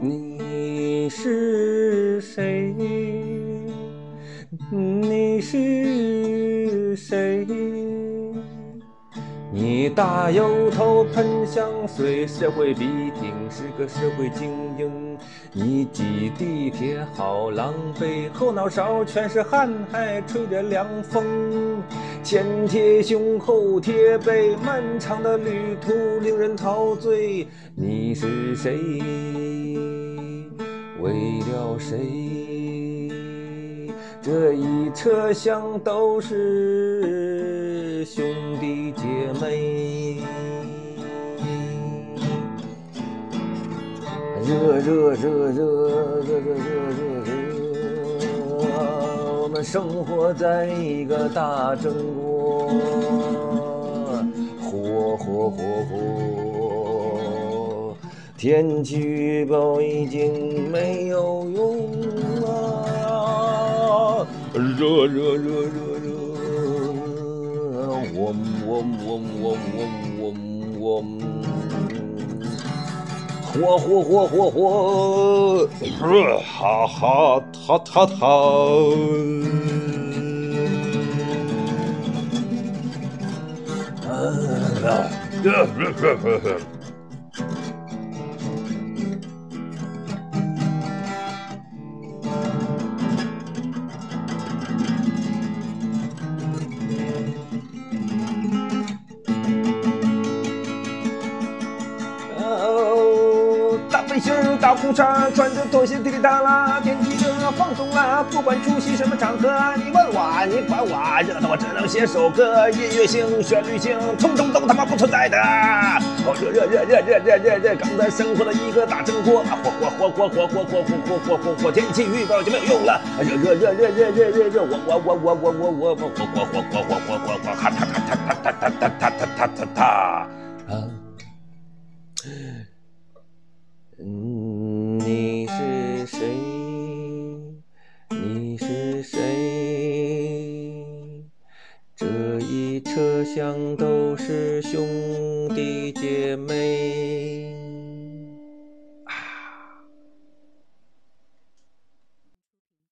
你是谁？你是谁？你大油头喷香水，社会笔挺是个社会精英。你挤地铁好狼狈，后脑勺全是汗，还吹着凉风。前贴胸，后贴背，漫长的旅途令人陶醉。你是谁？为了谁？这一车厢都是兄弟姐妹。热热热热热热热热热，我们生活在一个大蒸锅，火火火火，天气预报已经没有用了，热热热热热，我我我我我我我，火火火火火，哈哈哈哈哈。哈哈。大裤衩穿着拖鞋，滴滴答啦，天气热，放松啦，不管出席什么场合，你问我，你管我，热的我只能写首歌，音乐性、旋律性，通通都他妈不存在的。哦，热热热热热热热热，刚才生活的一个大蒸锅，火火火火火火火火火火火火，天气预报就没有用了。热热热热热热热热，我我我我我我我我火火火火火火火火，哈哒哒哒哒哒哒哒哒哒哒哒啊。你是谁？你是谁？这一车厢都是兄弟姐妹。